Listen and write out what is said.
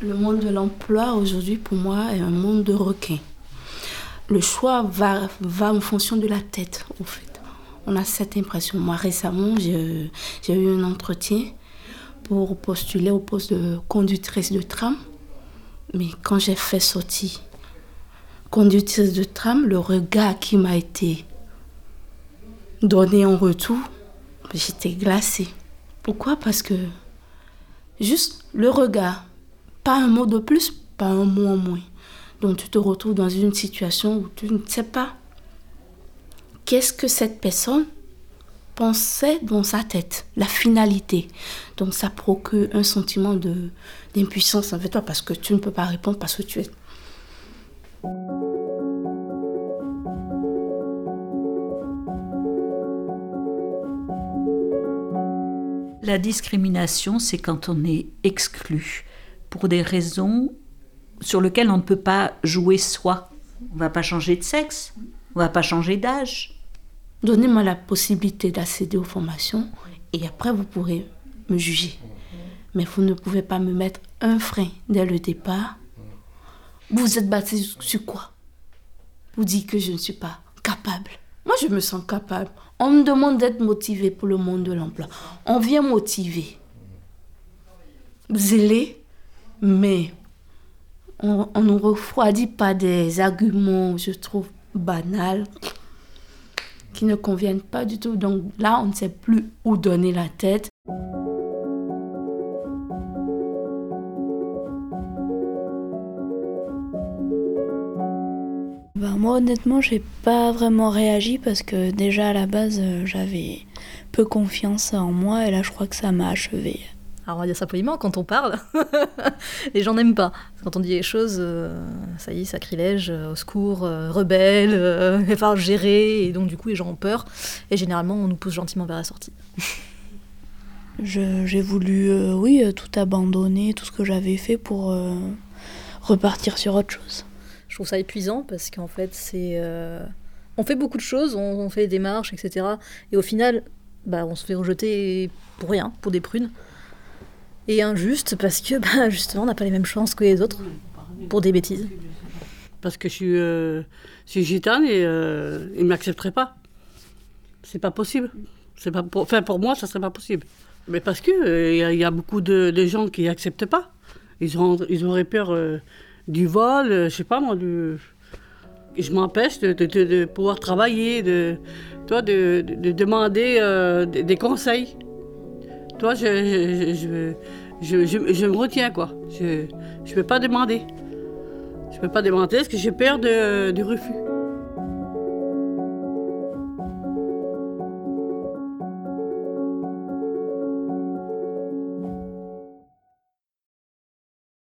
Le monde de l'emploi aujourd'hui pour moi est un monde de requins. Le choix va, en fonction de la tête, en fait. On a cette impression. Moi, récemment, j'ai eu un entretien pour postuler au poste de conductrice de tram. Mais quand j'ai fait sortir conductrice de tram, le regard qui m'a été donné en retour, j'étais glacée. Pourquoi? Parce que juste le regard, pas un mot de plus, pas un mot en moins. Donc tu te retrouves dans une situation où tu ne sais pas qu'est-ce que cette personne pensait dans sa tête, la finalité. Donc ça procure un sentiment de d'impuissance envers toi parce que tu ne peux pas répondre parce que tu es La discrimination, c'est quand on est exclu pour des raisons sur lesquelles on ne peut pas jouer soi. On ne va pas changer de sexe, on ne va pas changer d'âge, Donnez-moi la possibilité d'accéder aux formations et après vous pourrez me juger. Mais vous ne pouvez pas me mettre un frein dès le départ. Vous êtes bâti sur quoi? Vous dites que je ne suis pas capable. Moi, je me sens capable. On me demande d'être motivé pour le monde de l'emploi. On vient motiver. Zélé, mais on, ne refroidit pas des arguments, je trouve, banals qui ne conviennent pas du tout. Donc là, on ne sait plus où donner la tête. Ben, moi honnêtement j'ai pas vraiment réagi parce que déjà à la base euh, j'avais peu confiance en moi et là je crois que ça m'a achevé. Alors on va dire ça poliment, quand on parle, les gens n'aiment pas. Quand on dit les choses, euh, ça y est, sacrilège, euh, au secours, euh, rebelle, il va falloir gérer, et donc du coup les gens ont peur, et généralement on nous pousse gentiment vers la sortie. J'ai voulu, oui, tout abandonner, tout ce que j'avais fait pour repartir sur autre chose. Je trouve ça épuisant parce qu'en fait c'est... on fait beaucoup de choses, on, on, fait des démarches, etc. Et au final, bah, on se fait rejeter pour rien, pour des prunes et injuste parce que bah, justement on n'a pas les mêmes chances que les autres pour des bêtises. Parce que je suis, euh, gitane et euh, ils ne m'accepteraient pas. C'est pas possible. C'est pas pour, enfin, pour moi, ça serait pas possible. Mais parce qu'il il y, y, a beaucoup de, gens qui n'acceptent pas. Ils, ont, ils auraient peur euh, du vol, je sais pas moi, du... je m'empêche de, pouvoir travailler, de, toi, de, demander des conseils. Toi, je, je, je, je, je me retiens, quoi. Je ne peux pas demander. Je ne peux pas demander parce que j'ai peur de, du refus.